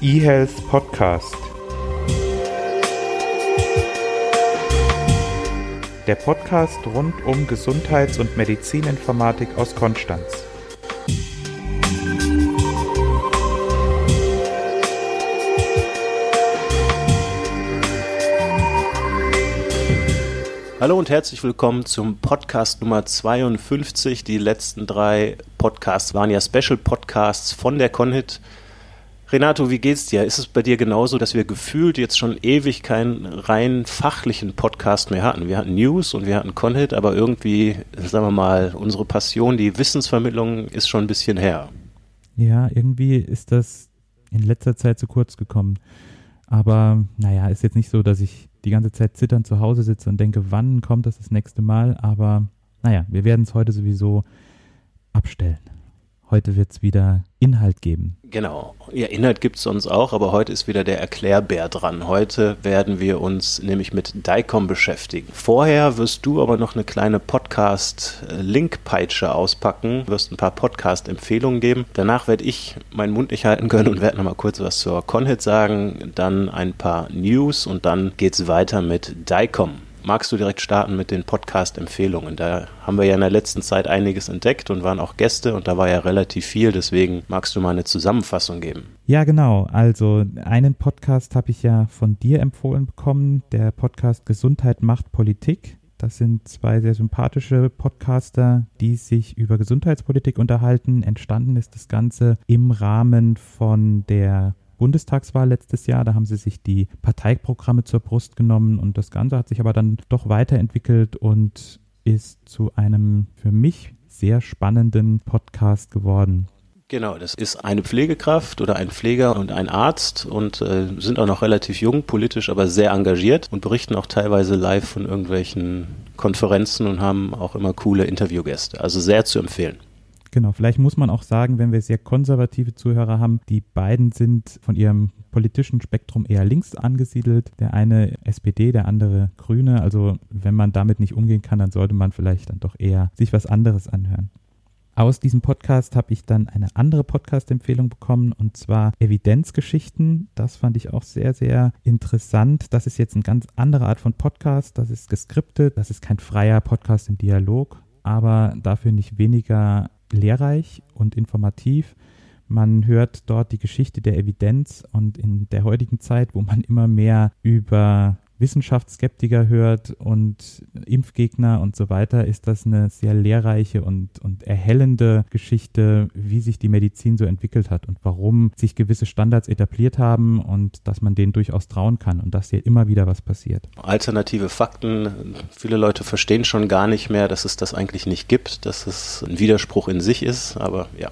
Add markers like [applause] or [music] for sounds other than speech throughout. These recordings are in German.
eHealth Podcast. Der Podcast rund um Gesundheits- und Medizininformatik aus Konstanz. Hallo und herzlich willkommen zum Podcast Nummer 52. Die letzten drei Podcasts waren ja Special Podcasts von der Conhit. Renato, wie geht's dir? Ist es bei dir genauso, dass wir gefühlt jetzt schon ewig keinen rein fachlichen Podcast mehr hatten? Wir hatten News und wir hatten Conhit, aber irgendwie, sagen wir mal, unsere Passion, die Wissensvermittlung ist schon ein bisschen her. Ja, irgendwie ist das in letzter Zeit zu kurz gekommen. Aber naja, ist jetzt nicht so, dass ich die ganze Zeit zitternd zu Hause sitze und denke, wann kommt das das nächste Mal? Aber naja, wir werden es heute sowieso abstellen. Heute wird es wieder Inhalt geben. Genau. Ja, Inhalt gibt es sonst auch, aber heute ist wieder der Erklärbär dran. Heute werden wir uns nämlich mit DICOM beschäftigen. Vorher wirst du aber noch eine kleine Podcast-Link-Peitsche auspacken, wirst ein paar Podcast-Empfehlungen geben. Danach werde ich meinen Mund nicht halten können und werde nochmal kurz was zur Conhit sagen, dann ein paar News und dann geht es weiter mit DICOM magst du direkt starten mit den Podcast-Empfehlungen? Da haben wir ja in der letzten Zeit einiges entdeckt und waren auch Gäste und da war ja relativ viel. Deswegen magst du mal eine Zusammenfassung geben. Ja, genau. Also einen Podcast habe ich ja von dir empfohlen bekommen, der Podcast Gesundheit macht Politik. Das sind zwei sehr sympathische Podcaster, die sich über Gesundheitspolitik unterhalten. Entstanden ist das Ganze im Rahmen von der Bundestagswahl letztes Jahr. Da haben sie sich die Parteiprogramme zur Brust genommen und das Ganze hat sich aber dann doch weiterentwickelt und ist zu einem für mich sehr spannenden Podcast geworden. Genau, das ist eine Pflegekraft oder ein Pfleger und ein Arzt und äh, sind auch noch relativ jung, politisch aber sehr engagiert und berichten auch teilweise live von irgendwelchen Konferenzen und haben auch immer coole Interviewgäste. Also sehr zu empfehlen. Genau, vielleicht muss man auch sagen, wenn wir sehr konservative Zuhörer haben, die beiden sind von ihrem politischen Spektrum eher links angesiedelt. Der eine SPD, der andere Grüne. Also wenn man damit nicht umgehen kann, dann sollte man vielleicht dann doch eher sich was anderes anhören. Aus diesem Podcast habe ich dann eine andere Podcast-Empfehlung bekommen und zwar Evidenzgeschichten. Das fand ich auch sehr, sehr interessant. Das ist jetzt eine ganz andere Art von Podcast. Das ist geskriptet. Das ist kein freier Podcast im Dialog, aber dafür nicht weniger lehrreich und informativ. Man hört dort die Geschichte der Evidenz und in der heutigen Zeit, wo man immer mehr über Wissenschaftsskeptiker hört und Impfgegner und so weiter, ist das eine sehr lehrreiche und, und erhellende Geschichte, wie sich die Medizin so entwickelt hat und warum sich gewisse Standards etabliert haben und dass man denen durchaus trauen kann und dass hier immer wieder was passiert. Alternative Fakten. Viele Leute verstehen schon gar nicht mehr, dass es das eigentlich nicht gibt, dass es ein Widerspruch in sich ist, aber ja.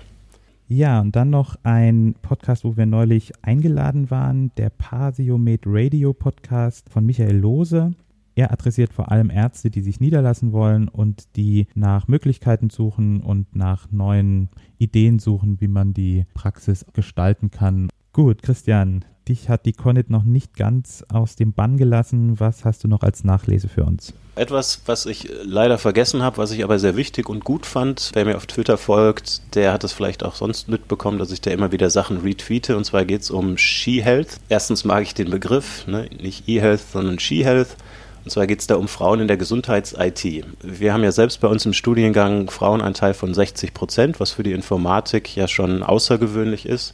Ja, und dann noch ein Podcast, wo wir neulich eingeladen waren, der Pasiomed Radio Podcast von Michael Lose. Er adressiert vor allem Ärzte, die sich niederlassen wollen und die nach Möglichkeiten suchen und nach neuen Ideen suchen, wie man die Praxis gestalten kann. Gut, Christian, dich hat die Conit noch nicht ganz aus dem Bann gelassen. Was hast du noch als Nachlese für uns? Etwas, was ich leider vergessen habe, was ich aber sehr wichtig und gut fand, wer mir auf Twitter folgt, der hat es vielleicht auch sonst mitbekommen, dass ich da immer wieder Sachen retweete. Und zwar geht es um She-Health. Erstens mag ich den Begriff, ne? nicht E-Health, sondern She-Health. Und zwar geht es da um Frauen in der Gesundheits-IT. Wir haben ja selbst bei uns im Studiengang Frauenanteil von 60 Prozent, was für die Informatik ja schon außergewöhnlich ist.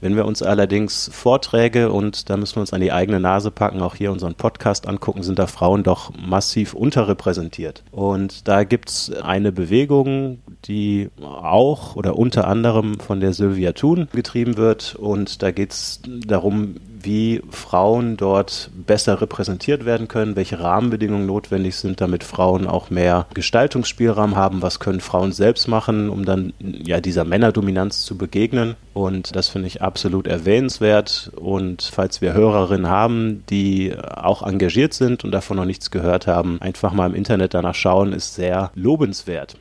Wenn wir uns allerdings Vorträge und da müssen wir uns an die eigene Nase packen, auch hier unseren Podcast angucken, sind da Frauen doch massiv unterrepräsentiert. Und da gibt es eine Bewegung, die auch oder unter anderem von der Sylvia Thun getrieben wird. Und da geht es darum, wie Frauen dort besser repräsentiert werden können, welche Rahmenbedingungen notwendig sind, damit Frauen auch mehr Gestaltungsspielraum haben, was können Frauen selbst machen, um dann ja dieser Männerdominanz zu begegnen. Und das finde ich absolut erwähnenswert. Und falls wir Hörerinnen haben, die auch engagiert sind und davon noch nichts gehört haben, einfach mal im Internet danach schauen, ist sehr lobenswert.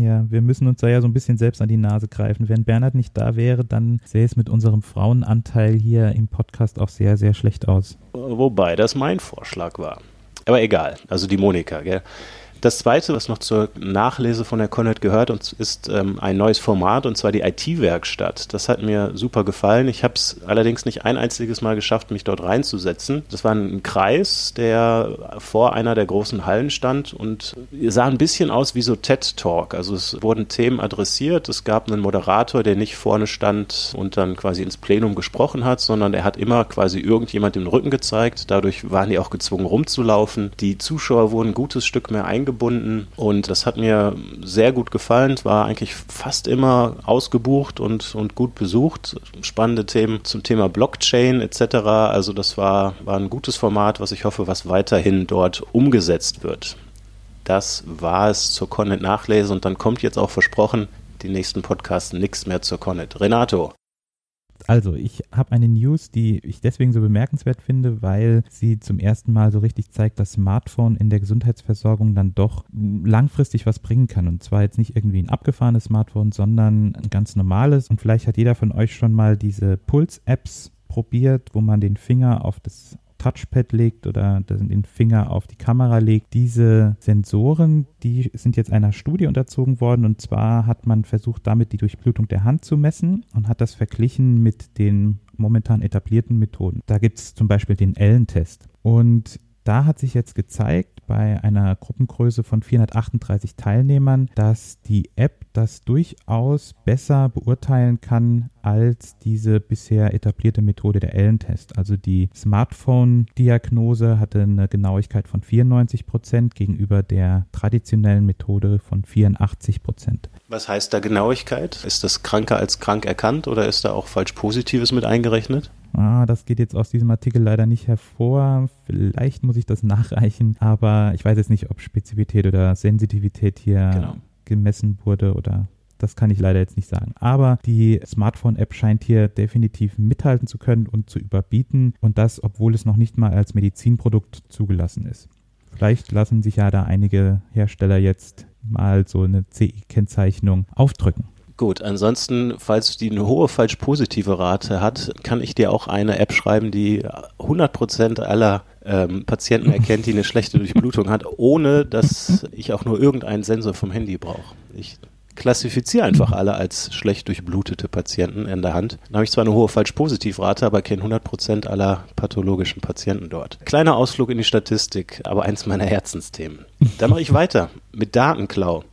Ja, wir müssen uns da ja so ein bisschen selbst an die Nase greifen. Wenn Bernhard nicht da wäre, dann sähe es mit unserem Frauenanteil hier im Podcast auch sehr, sehr schlecht aus. Wobei das mein Vorschlag war. Aber egal, also die Monika, gell? Das zweite, was noch zur Nachlese von der Connet gehört, ist ähm, ein neues Format und zwar die IT-Werkstatt. Das hat mir super gefallen. Ich habe es allerdings nicht ein einziges Mal geschafft, mich dort reinzusetzen. Das war ein Kreis, der vor einer der großen Hallen stand und sah ein bisschen aus wie so TED Talk. Also es wurden Themen adressiert. Es gab einen Moderator, der nicht vorne stand und dann quasi ins Plenum gesprochen hat, sondern er hat immer quasi irgendjemand den Rücken gezeigt. Dadurch waren die auch gezwungen rumzulaufen. Die Zuschauer wurden ein gutes Stück mehr eingebunden eingebunden und das hat mir sehr gut gefallen. Es war eigentlich fast immer ausgebucht und, und gut besucht. Spannende Themen zum Thema Blockchain etc. Also das war, war ein gutes Format, was ich hoffe, was weiterhin dort umgesetzt wird. Das war es zur Connet Nachlese und dann kommt jetzt auch versprochen die nächsten Podcasts nichts mehr zur Connet. Renato. Also, ich habe eine News, die ich deswegen so bemerkenswert finde, weil sie zum ersten Mal so richtig zeigt, dass Smartphone in der Gesundheitsversorgung dann doch langfristig was bringen kann. Und zwar jetzt nicht irgendwie ein abgefahrenes Smartphone, sondern ein ganz normales. Und vielleicht hat jeder von euch schon mal diese Puls-Apps probiert, wo man den Finger auf das Touchpad legt oder den Finger auf die Kamera legt. Diese Sensoren, die sind jetzt einer Studie unterzogen worden und zwar hat man versucht, damit die Durchblutung der Hand zu messen und hat das verglichen mit den momentan etablierten Methoden. Da gibt es zum Beispiel den Ellen-Test. Und da hat sich jetzt gezeigt, bei einer Gruppengröße von 438 Teilnehmern, dass die App das durchaus besser beurteilen kann als diese bisher etablierte Methode der Ellen-Test. Also die Smartphone-Diagnose hatte eine Genauigkeit von 94 Prozent gegenüber der traditionellen Methode von 84 Prozent. Was heißt da Genauigkeit? Ist das kranker als krank erkannt oder ist da auch falsch Positives mit eingerechnet? Ah, das geht jetzt aus diesem Artikel leider nicht hervor. Vielleicht muss ich das nachreichen, aber ich weiß jetzt nicht, ob Spezifität oder Sensitivität hier genau. gemessen wurde oder das kann ich leider jetzt nicht sagen. Aber die Smartphone-App scheint hier definitiv mithalten zu können und zu überbieten und das, obwohl es noch nicht mal als Medizinprodukt zugelassen ist. Vielleicht lassen sich ja da einige Hersteller jetzt mal so eine CE-Kennzeichnung aufdrücken. Gut, ansonsten, falls die eine hohe falsch-positive Rate hat, kann ich dir auch eine App schreiben, die 100% aller ähm, Patienten erkennt, die eine schlechte Durchblutung hat, ohne dass ich auch nur irgendeinen Sensor vom Handy brauche. Ich klassifiziere einfach alle als schlecht durchblutete Patienten in der Hand. Dann habe ich zwar eine hohe falsch-positiv-Rate, aber kenne 100% aller pathologischen Patienten dort. Kleiner Ausflug in die Statistik, aber eins meiner Herzensthemen. Da mache ich weiter mit Datenklau.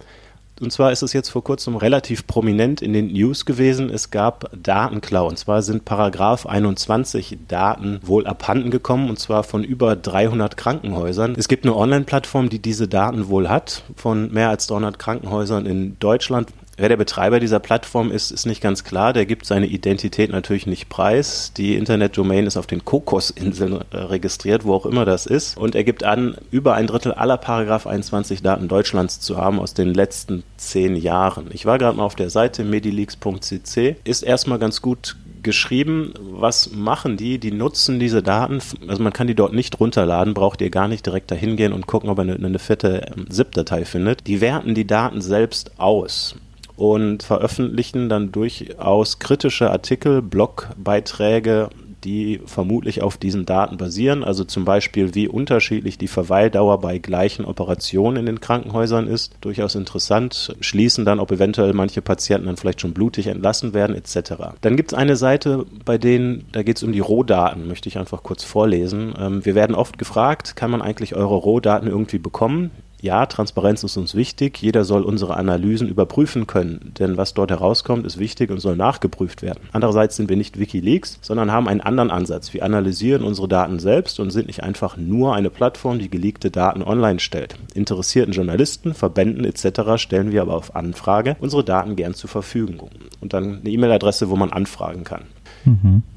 Und zwar ist es jetzt vor kurzem relativ prominent in den News gewesen. Es gab Datenklau. Und zwar sind Paragraph 21 Daten wohl abhanden gekommen. Und zwar von über 300 Krankenhäusern. Es gibt eine Online-Plattform, die diese Daten wohl hat. Von mehr als 300 Krankenhäusern in Deutschland. Wer der Betreiber dieser Plattform ist, ist nicht ganz klar. Der gibt seine Identität natürlich nicht preis. Die Internetdomain ist auf den Kokosinseln äh, registriert, wo auch immer das ist. Und er gibt an, über ein Drittel aller Paragraph 21 Daten Deutschlands zu haben aus den letzten zehn Jahren. Ich war gerade mal auf der Seite medileaks.cc. Ist erstmal ganz gut geschrieben, was machen die? Die nutzen diese Daten, also man kann die dort nicht runterladen, braucht ihr gar nicht direkt dahin gehen und gucken, ob er eine, eine fette ähm, ZIP-Datei findet. Die werten die Daten selbst aus und veröffentlichen dann durchaus kritische Artikel, Blogbeiträge, die vermutlich auf diesen Daten basieren. Also zum Beispiel, wie unterschiedlich die Verweildauer bei gleichen Operationen in den Krankenhäusern ist. Durchaus interessant. Schließen dann, ob eventuell manche Patienten dann vielleicht schon blutig entlassen werden, etc. Dann gibt es eine Seite, bei denen, da geht es um die Rohdaten, möchte ich einfach kurz vorlesen. Ähm, wir werden oft gefragt, kann man eigentlich eure Rohdaten irgendwie bekommen? Ja, Transparenz ist uns wichtig. Jeder soll unsere Analysen überprüfen können, denn was dort herauskommt, ist wichtig und soll nachgeprüft werden. Andererseits sind wir nicht Wikileaks, sondern haben einen anderen Ansatz. Wir analysieren unsere Daten selbst und sind nicht einfach nur eine Plattform, die geleakte Daten online stellt. Interessierten Journalisten, Verbänden etc. stellen wir aber auf Anfrage unsere Daten gern zur Verfügung. Und dann eine E-Mail-Adresse, wo man anfragen kann.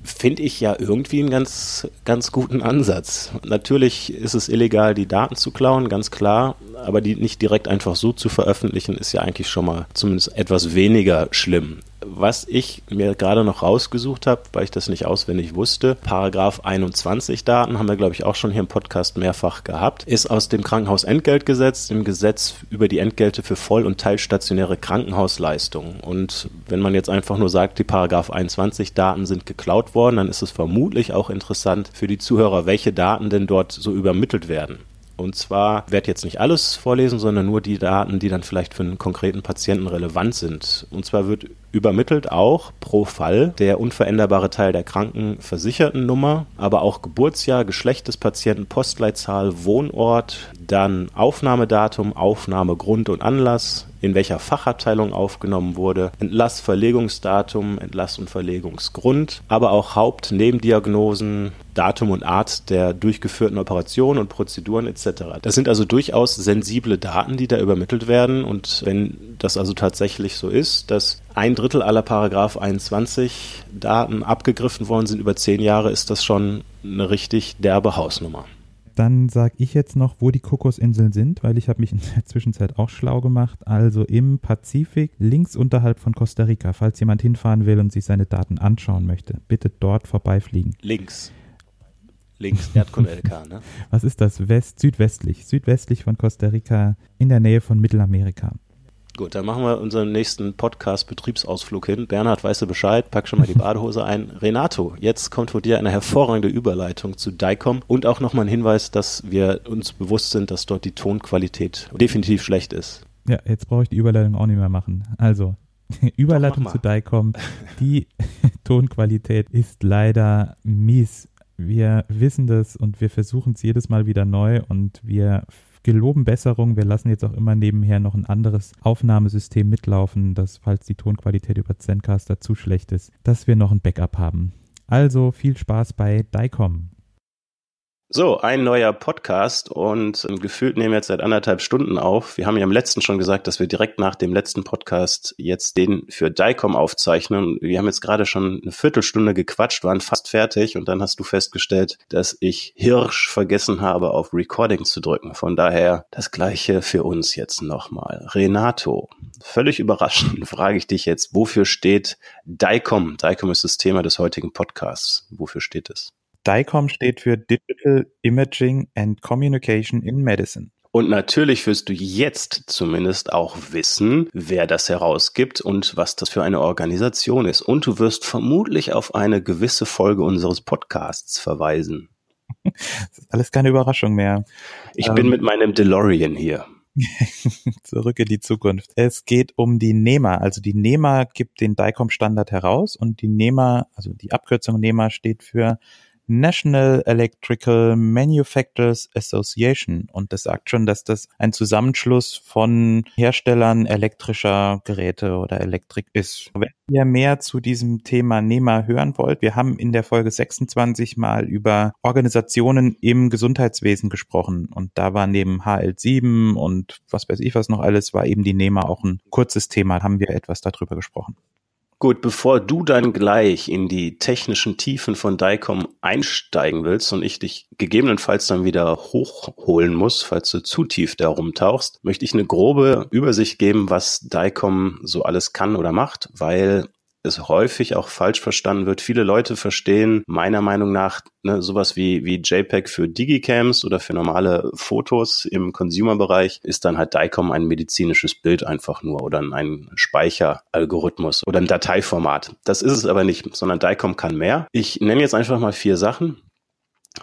Finde ich ja irgendwie einen ganz, ganz guten Ansatz. Natürlich ist es illegal, die Daten zu klauen, ganz klar, aber die nicht direkt einfach so zu veröffentlichen, ist ja eigentlich schon mal zumindest etwas weniger schlimm was ich mir gerade noch rausgesucht habe, weil ich das nicht auswendig wusste, Paragraph 21 Daten, haben wir glaube ich auch schon hier im Podcast mehrfach gehabt, ist aus dem Krankenhausentgeltgesetz, dem Gesetz über die Entgelte für voll- und teilstationäre Krankenhausleistungen. Und wenn man jetzt einfach nur sagt, die Paragraph 21 Daten sind geklaut worden, dann ist es vermutlich auch interessant für die Zuhörer, welche Daten denn dort so übermittelt werden. Und zwar werde jetzt nicht alles vorlesen, sondern nur die Daten, die dann vielleicht für einen konkreten Patienten relevant sind. Und zwar wird übermittelt auch pro Fall der unveränderbare Teil der Krankenversichertennummer, aber auch Geburtsjahr, Geschlecht des Patienten, Postleitzahl, Wohnort, dann Aufnahmedatum, Aufnahmegrund und Anlass, in welcher Fachabteilung aufgenommen wurde, Entlass, Verlegungsdatum, Entlass und Verlegungsgrund, aber auch Haupt-, Nebendiagnosen, Datum und Art der durchgeführten Operationen und Prozeduren etc. Das sind also durchaus sensible Daten, die da übermittelt werden und wenn das also tatsächlich so ist, dass ein Drittel aller Paragraph 21 Daten abgegriffen worden sind über zehn Jahre, ist das schon eine richtig derbe Hausnummer. Dann sage ich jetzt noch, wo die Kokosinseln sind, weil ich habe mich in der [laughs] Zwischenzeit auch schlau gemacht. Also im Pazifik, links unterhalb von Costa Rica, falls jemand hinfahren will und sich seine Daten anschauen möchte. Bitte dort vorbeifliegen. Links. Links, Erdkunde-LK, ne? [laughs] Was ist das? West, südwestlich. Südwestlich von Costa Rica, in der Nähe von Mittelamerika. Gut, dann machen wir unseren nächsten Podcast-Betriebsausflug hin. Bernhard, weißt du Bescheid? Pack schon mal die Badehose ein. Renato, jetzt kommt von dir eine hervorragende Überleitung zu DICOM und auch nochmal ein Hinweis, dass wir uns bewusst sind, dass dort die Tonqualität definitiv schlecht ist. Ja, jetzt brauche ich die Überleitung auch nicht mehr machen. Also, [laughs] Überleitung zu DICOM. Die [laughs] Tonqualität ist leider mies. Wir wissen das und wir versuchen es jedes Mal wieder neu und wir geloben Besserung. Wir lassen jetzt auch immer nebenher noch ein anderes Aufnahmesystem mitlaufen, dass falls die Tonqualität über Zencaster zu schlecht ist, dass wir noch ein Backup haben. Also viel Spaß bei DICOM. So, ein neuer Podcast und ähm, gefühlt nehmen wir jetzt seit anderthalb Stunden auf. Wir haben ja im letzten schon gesagt, dass wir direkt nach dem letzten Podcast jetzt den für DICOM aufzeichnen. Wir haben jetzt gerade schon eine Viertelstunde gequatscht, waren fast fertig und dann hast du festgestellt, dass ich Hirsch vergessen habe, auf Recording zu drücken. Von daher das gleiche für uns jetzt nochmal. Renato, völlig überraschend [laughs] frage ich dich jetzt, wofür steht DICOM? DICOM ist das Thema des heutigen Podcasts. Wofür steht es? DICOM steht für Digital Imaging and Communication in Medicine. Und natürlich wirst du jetzt zumindest auch wissen, wer das herausgibt und was das für eine Organisation ist. Und du wirst vermutlich auf eine gewisse Folge unseres Podcasts verweisen. [laughs] Das ist alles keine Überraschung mehr. Ich ähm, bin mit meinem DeLorean hier. [laughs] Zurück in die Zukunft. Es geht um die NEMA. Also die NEMA gibt den DICOM-Standard heraus und die NEMA, also die Abkürzung NEMA steht für National Electrical Manufacturers Association und das sagt schon, dass das ein Zusammenschluss von Herstellern elektrischer Geräte oder Elektrik ist. Wenn ihr mehr zu diesem Thema NEMA hören wollt, wir haben in der Folge 26 mal über Organisationen im Gesundheitswesen gesprochen und da war neben HL7 und was weiß ich was noch alles, war eben die NEMA auch ein kurzes Thema, haben wir etwas darüber gesprochen. Gut, bevor du dann gleich in die technischen Tiefen von DICOM einsteigen willst und ich dich gegebenenfalls dann wieder hochholen muss, falls du zu tief da rumtauchst, möchte ich eine grobe Übersicht geben, was DICOM so alles kann oder macht, weil es häufig auch falsch verstanden wird. Viele Leute verstehen meiner Meinung nach ne, sowas wie, wie JPEG für Digicams oder für normale Fotos im Consumer-Bereich ist dann halt DICOM ein medizinisches Bild einfach nur oder ein Speicheralgorithmus oder ein Dateiformat. Das ist es aber nicht, sondern DICOM kann mehr. Ich nenne jetzt einfach mal vier Sachen.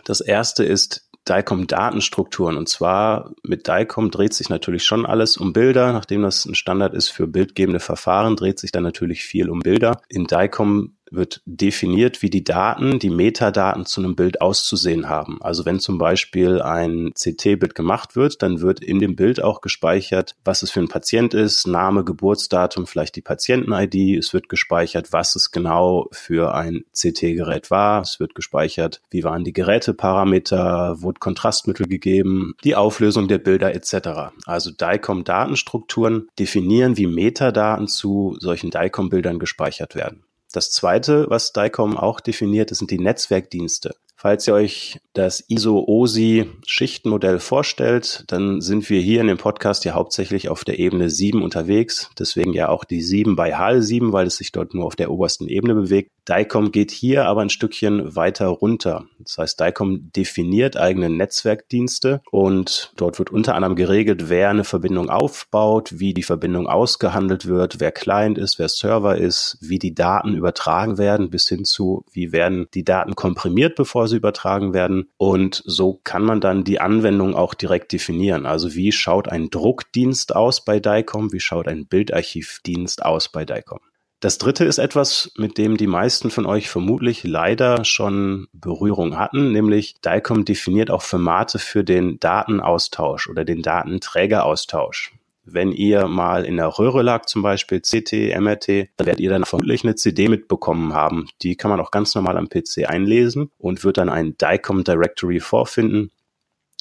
Das erste ist DICOM-Datenstrukturen. Und zwar mit DICOM dreht sich natürlich schon alles um Bilder. Nachdem das ein Standard ist für bildgebende Verfahren, dreht sich dann natürlich viel um Bilder. In DICOM wird definiert, wie die Daten, die Metadaten zu einem Bild auszusehen haben. Also wenn zum Beispiel ein CT-Bild gemacht wird, dann wird in dem Bild auch gespeichert, was es für ein Patient ist, Name, Geburtsdatum, vielleicht die Patienten-ID. Es wird gespeichert, was es genau für ein CT-Gerät war. Es wird gespeichert, wie waren die Geräteparameter, wurde Kontrastmittel gegeben, die Auflösung der Bilder etc. Also DICOM-Datenstrukturen definieren, wie Metadaten zu solchen DICOM-Bildern gespeichert werden. Das zweite, was DICOM auch definiert, sind die Netzwerkdienste. Falls ihr euch das ISO-OSI-Schichtenmodell vorstellt, dann sind wir hier in dem Podcast ja hauptsächlich auf der Ebene 7 unterwegs. Deswegen ja auch die 7 bei HAL 7, weil es sich dort nur auf der obersten Ebene bewegt. DICOM geht hier aber ein Stückchen weiter runter. Das heißt, DICOM definiert eigene Netzwerkdienste und dort wird unter anderem geregelt, wer eine Verbindung aufbaut, wie die Verbindung ausgehandelt wird, wer Client ist, wer Server ist, wie die Daten übertragen werden, bis hin zu, wie werden die Daten komprimiert, bevor sie Gehäuse übertragen werden. Und so kann man dann die Anwendung auch direkt definieren. Also wie schaut ein Druckdienst aus bei DICOM? Wie schaut ein Bildarchivdienst aus bei DICOM? Das dritte ist etwas, mit dem die meisten von euch vermutlich leider schon Berührung hatten, nämlich DICOM definiert auch Formate für den Datenaustausch oder den Datenträgeraustausch. Wenn ihr mal in der Röhre lag, zum Beispiel CT, MRT, dann werdet ihr dann vermutlich eine CD mitbekommen haben. Die kann man auch ganz normal am PC einlesen und wird dann ein DICOM Directory vorfinden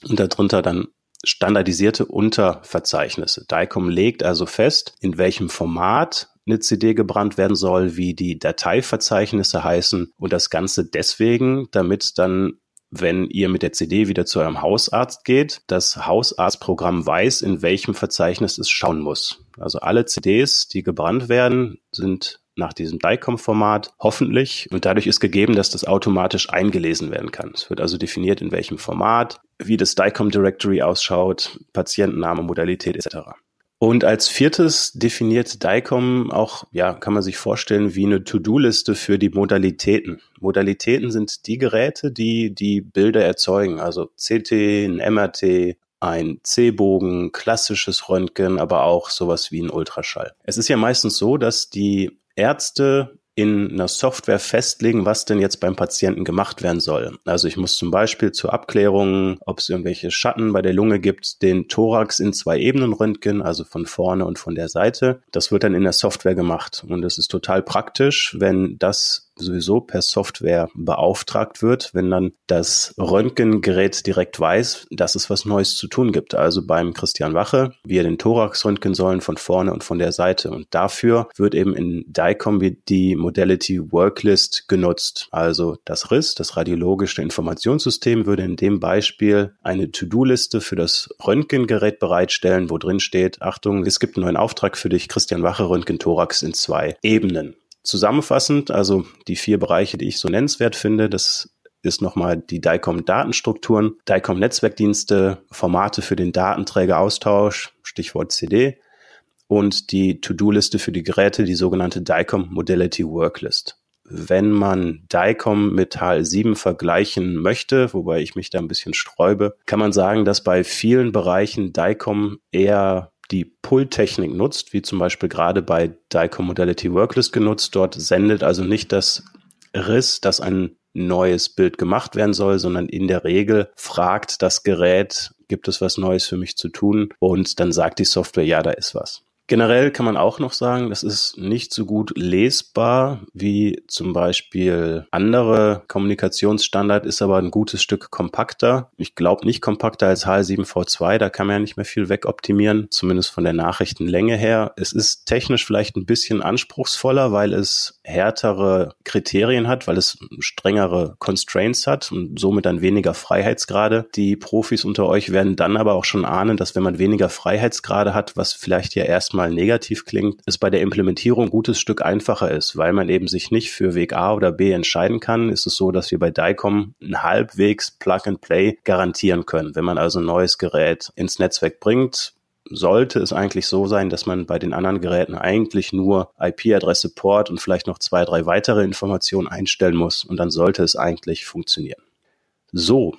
und darunter dann standardisierte Unterverzeichnisse. DICOM legt also fest, in welchem Format eine CD gebrannt werden soll, wie die Dateiverzeichnisse heißen und das Ganze deswegen, damit dann wenn ihr mit der CD wieder zu eurem Hausarzt geht, das Hausarztprogramm weiß, in welchem Verzeichnis es schauen muss. Also alle CDs, die gebrannt werden, sind nach diesem DICOM-Format hoffentlich und dadurch ist gegeben, dass das automatisch eingelesen werden kann. Es wird also definiert, in welchem Format, wie das DICOM-Directory ausschaut, Patientenname, Modalität etc. Und als viertes definiert DICOM auch, ja, kann man sich vorstellen, wie eine To-Do-Liste für die Modalitäten. Modalitäten sind die Geräte, die die Bilder erzeugen, also CT, ein MRT, ein C-Bogen, klassisches Röntgen, aber auch sowas wie ein Ultraschall. Es ist ja meistens so, dass die Ärzte in einer Software festlegen, was denn jetzt beim Patienten gemacht werden soll. Also ich muss zum Beispiel zur Abklärung, ob es irgendwelche Schatten bei der Lunge gibt, den Thorax in zwei Ebenen röntgen, also von vorne und von der Seite. Das wird dann in der Software gemacht und es ist total praktisch, wenn das sowieso per Software beauftragt wird, wenn dann das Röntgengerät direkt weiß, dass es was Neues zu tun gibt. Also beim Christian Wache, wir den Thorax röntgen sollen von vorne und von der Seite. Und dafür wird eben in DICOM die Modality Worklist genutzt. Also das RIS, das radiologische Informationssystem, würde in dem Beispiel eine To-Do-Liste für das Röntgengerät bereitstellen, wo drin steht, Achtung, es gibt einen neuen Auftrag für dich, Christian Wache Röntgen Thorax in zwei Ebenen. Zusammenfassend, also die vier Bereiche, die ich so nennenswert finde, das ist nochmal die DICOM-Datenstrukturen, DICOM-Netzwerkdienste, Formate für den Datenträgeraustausch, Stichwort CD, und die To-Do-Liste für die Geräte, die sogenannte DICOM Modality Worklist. Wenn man DICOM mit HL7 vergleichen möchte, wobei ich mich da ein bisschen sträube, kann man sagen, dass bei vielen Bereichen DICOM eher die Pull-Technik nutzt, wie zum Beispiel gerade bei DICOM Modality Worklist genutzt. Dort sendet also nicht das Riss, dass ein neues Bild gemacht werden soll, sondern in der Regel fragt das Gerät, gibt es was Neues für mich zu tun? Und dann sagt die Software, ja, da ist was. Generell kann man auch noch sagen, das ist nicht so gut lesbar wie zum Beispiel andere Kommunikationsstandard, ist aber ein gutes Stück kompakter. Ich glaube nicht kompakter als HL7V2, da kann man ja nicht mehr viel wegoptimieren, zumindest von der Nachrichtenlänge her. Es ist technisch vielleicht ein bisschen anspruchsvoller, weil es härtere Kriterien hat, weil es strengere Constraints hat und somit dann weniger Freiheitsgrade. Die Profis unter euch werden dann aber auch schon ahnen, dass wenn man weniger Freiheitsgrade hat, was vielleicht ja erstmal erstmal negativ klingt, es bei der Implementierung ein gutes Stück einfacher ist, weil man eben sich nicht für Weg A oder B entscheiden kann, ist es so, dass wir bei DICOM ein halbwegs Plug-and-Play garantieren können. Wenn man also ein neues Gerät ins Netzwerk bringt, sollte es eigentlich so sein, dass man bei den anderen Geräten eigentlich nur IP-Adresse, Port und vielleicht noch zwei, drei weitere Informationen einstellen muss und dann sollte es eigentlich funktionieren. So,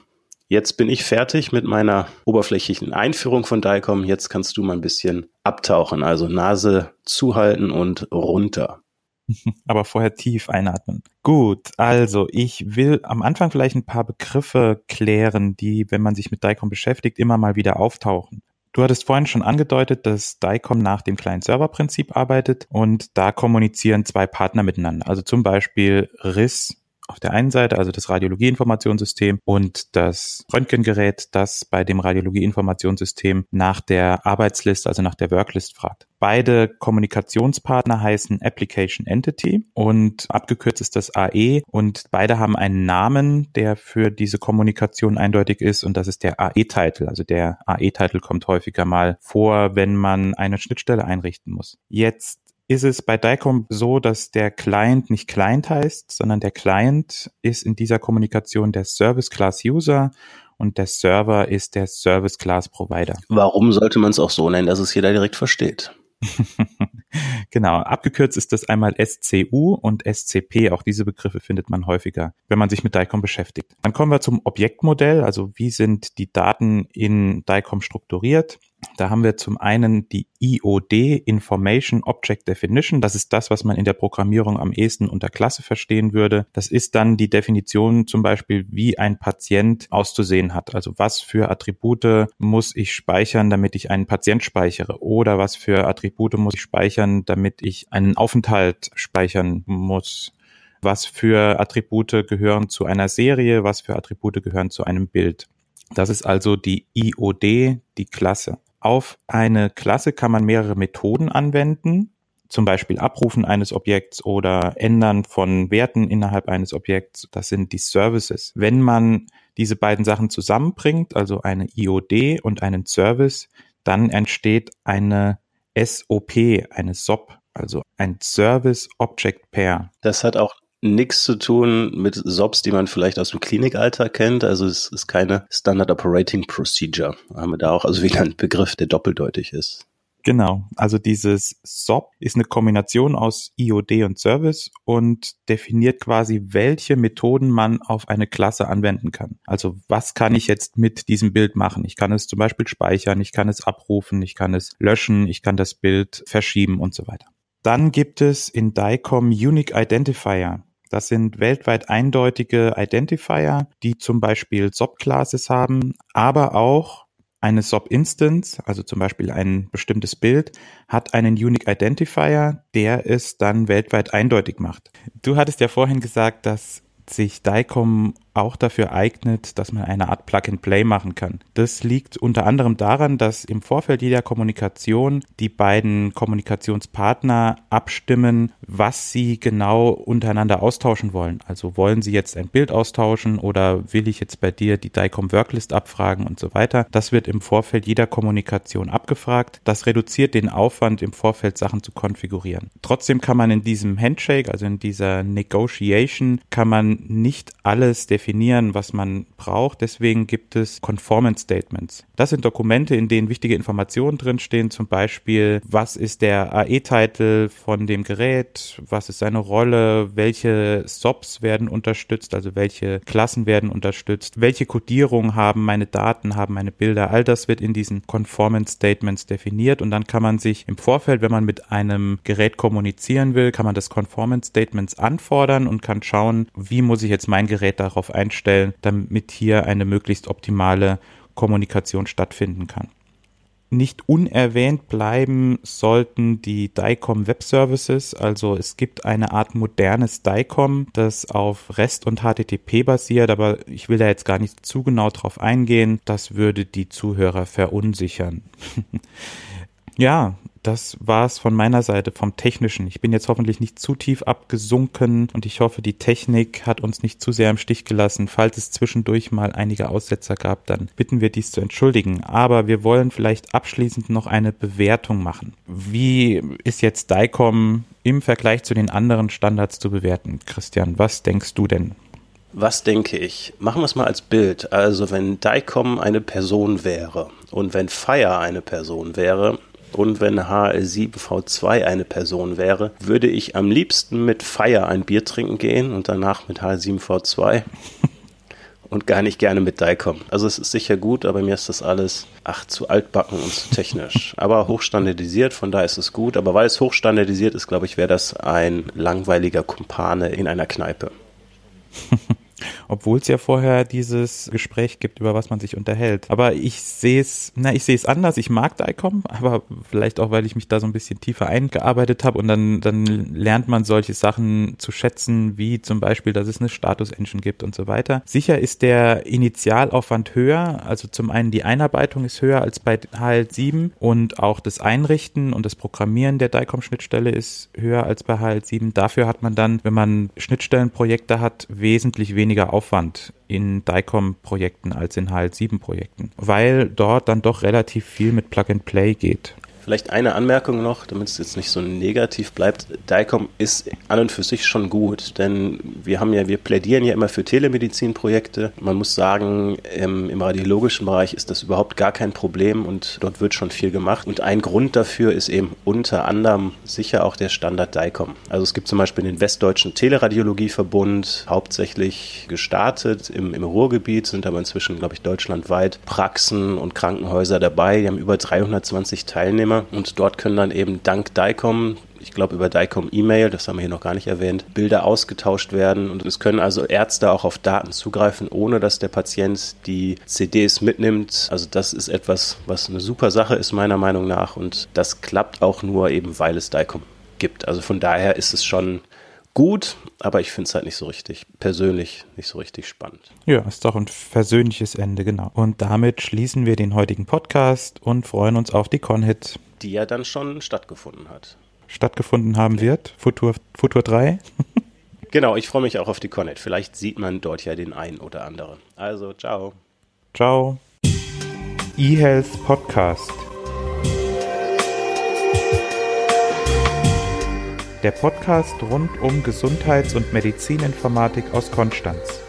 Jetzt bin ich fertig mit meiner oberflächlichen Einführung von DICOM. Jetzt kannst du mal ein bisschen abtauchen, also Nase zuhalten und runter. [laughs] Aber vorher tief einatmen. Gut, also ich will am Anfang vielleicht ein paar Begriffe klären, die, wenn man sich mit DICOM beschäftigt, immer mal wieder auftauchen. Du hattest vorhin schon angedeutet, dass DICOM nach dem Client-Server-Prinzip arbeitet und da kommunizieren zwei Partner miteinander. Also zum Beispiel RIS auf der einen Seite, also das Radiologieinformationssystem und das Röntgengerät, das bei dem Radiologieinformationssystem nach der Arbeitslist, also nach der Worklist fragt. Beide Kommunikationspartner heißen Application Entity und abgekürzt ist das AE und beide haben einen Namen, der für diese Kommunikation eindeutig ist und das ist der AE-Title. Also der AE-Title kommt häufiger mal vor, wenn man eine Schnittstelle einrichten muss. Jetzt ist es bei DICOM so, dass der Client nicht Client heißt, sondern der Client ist in dieser Kommunikation der Service Class User und der Server ist der Service Class Provider. Warum sollte man es auch so nennen, dass es jeder direkt versteht? [laughs] genau, abgekürzt ist das einmal SCU und SCP. Auch diese Begriffe findet man häufiger, wenn man sich mit DICOM beschäftigt. Dann kommen wir zum Objektmodell, also wie sind die Daten in DICOM strukturiert. Da haben wir zum einen die IOD, Information Object Definition. Das ist das, was man in der Programmierung am ehesten unter Klasse verstehen würde. Das ist dann die Definition zum Beispiel, wie ein Patient auszusehen hat. Also was für Attribute muss ich speichern, damit ich einen Patient speichere? Oder was für Attribute muss ich speichern, damit ich einen Aufenthalt speichern muss? Was für Attribute gehören zu einer Serie? Was für Attribute gehören zu einem Bild? Das ist also die IOD, die Klasse. Auf eine Klasse kann man mehrere Methoden anwenden, zum Beispiel Abrufen eines Objekts oder Ändern von Werten innerhalb eines Objekts. Das sind die Services. Wenn man diese beiden Sachen zusammenbringt, also eine IOD und einen Service, dann entsteht eine SOP, eine SOP, also ein Service Object Pair. Das hat auch nichts zu tun mit SOPs, die man vielleicht aus dem Klinikalltag kennt. Also es ist keine Standard Operating Procedure. Haben wir da auch also wieder einen Begriff, der doppeldeutig ist. Genau, also dieses SOP ist eine Kombination aus IOD und Service und definiert quasi, welche Methoden man auf eine Klasse anwenden kann. Also was kann ich jetzt mit diesem Bild machen? Ich kann es zum Beispiel speichern, ich kann es abrufen, ich kann es löschen, ich kann das Bild verschieben und so weiter. Dann gibt es in DICOM Unique Identifier. Das sind weltweit eindeutige Identifier, die zum Beispiel SOP-Classes haben, aber auch eine SOP-Instance, also zum Beispiel ein bestimmtes Bild, hat einen Unique Identifier, der es dann weltweit eindeutig macht. Du hattest ja vorhin gesagt, dass sich DICOM auch dafür eignet, dass man eine Art Plug-and-Play machen kann. Das liegt unter anderem daran, dass im Vorfeld jeder Kommunikation die beiden Kommunikationspartner abstimmen, was sie genau untereinander austauschen wollen. Also wollen sie jetzt ein Bild austauschen oder will ich jetzt bei dir die DICOM Worklist abfragen und so weiter. Das wird im Vorfeld jeder Kommunikation abgefragt. Das reduziert den Aufwand, im Vorfeld Sachen zu konfigurieren. Trotzdem kann man in diesem Handshake, also in dieser Negotiation, kann man nicht alles definieren definieren, was man braucht. Deswegen gibt es Conformance Statements. Das sind Dokumente, in denen wichtige Informationen drinstehen, zum Beispiel, was ist der AE-Titel von dem Gerät, was ist seine Rolle, welche SOPs werden unterstützt, also welche Klassen werden unterstützt, welche Codierung haben meine Daten, haben meine Bilder, all das wird in diesen Conformance Statements definiert. Und dann kann man sich im Vorfeld, wenn man mit einem Gerät kommunizieren will, kann man das Conformance Statements anfordern und kann schauen, wie muss ich jetzt mein Gerät darauf einstellen, damit hier eine möglichst optimale Kommunikation stattfinden kann. Nicht unerwähnt bleiben sollten die DICOM Web Services. Also es gibt eine Art modernes DICOM, das auf REST und HTTP basiert, aber ich will da jetzt gar nicht zu genau drauf eingehen. Das würde die Zuhörer verunsichern. [laughs] ja, das war's von meiner Seite vom Technischen. Ich bin jetzt hoffentlich nicht zu tief abgesunken und ich hoffe, die Technik hat uns nicht zu sehr im Stich gelassen. Falls es zwischendurch mal einige Aussetzer gab, dann bitten wir dies zu entschuldigen. Aber wir wollen vielleicht abschließend noch eine Bewertung machen. Wie ist jetzt DICOM im Vergleich zu den anderen Standards zu bewerten? Christian, was denkst du denn? Was denke ich? Machen wir es mal als Bild. Also wenn DICOM eine Person wäre und wenn Fire eine Person wäre, und wenn HL7V2 eine Person wäre, würde ich am liebsten mit Fire ein Bier trinken gehen und danach mit HL7V2 und gar nicht gerne mit DICOM. Also es ist sicher gut, aber mir ist das alles, ach, zu altbacken und zu technisch. [laughs] aber hochstandardisiert, von daher ist es gut. Aber weil es hochstandardisiert ist, glaube ich, wäre das ein langweiliger Kumpane in einer Kneipe. [laughs] obwohl es ja vorher dieses Gespräch gibt, über was man sich unterhält. Aber ich sehe es, na, ich sehe es anders. Ich mag DICOM, aber vielleicht auch, weil ich mich da so ein bisschen tiefer eingearbeitet habe und dann, dann lernt man solche Sachen zu schätzen, wie zum Beispiel, dass es eine Status-Engine gibt und so weiter. Sicher ist der Initialaufwand höher, also zum einen die Einarbeitung ist höher als bei HL7 und auch das Einrichten und das Programmieren der DICOM-Schnittstelle ist höher als bei HL7. Dafür hat man dann, wenn man Schnittstellenprojekte hat, wesentlich weniger Aufwand Aufwand in DICOM-Projekten als in HL7-Projekten, weil dort dann doch relativ viel mit Plug-and-Play geht. Vielleicht eine Anmerkung noch, damit es jetzt nicht so negativ bleibt. DICOM ist an und für sich schon gut, denn wir haben ja, wir plädieren ja immer für Telemedizinprojekte. Man muss sagen, im, im radiologischen Bereich ist das überhaupt gar kein Problem und dort wird schon viel gemacht. Und ein Grund dafür ist eben unter anderem sicher auch der Standard DICOM. Also es gibt zum Beispiel den Westdeutschen Teleradiologieverbund, hauptsächlich gestartet im, im Ruhrgebiet, sind aber inzwischen, glaube ich, deutschlandweit Praxen und Krankenhäuser dabei. Die haben über 320 Teilnehmer Teilnehmer und dort können dann eben dank DICOM ich glaube über DICOM E-Mail, das haben wir hier noch gar nicht erwähnt, Bilder ausgetauscht werden und es können also Ärzte auch auf Daten zugreifen, ohne dass der Patient die CDs mitnimmt. Also das ist etwas, was eine super Sache ist meiner Meinung nach und das klappt auch nur eben, weil es DICOM gibt. Also von daher ist es schon gut, aber ich finde es halt nicht so richtig, persönlich nicht so richtig spannend. Ja, ist doch ein versöhnliches Ende, genau. Und damit schließen wir den heutigen Podcast und freuen uns auf die Conhit. Die ja dann schon stattgefunden hat. Stattgefunden haben wird, Futur, Futur 3. [laughs] genau, ich freue mich auch auf die Conhit. Vielleicht sieht man dort ja den einen oder anderen. Also, ciao. Ciao. eHealth Podcast. Der Podcast rund um Gesundheits- und Medizininformatik aus Konstanz.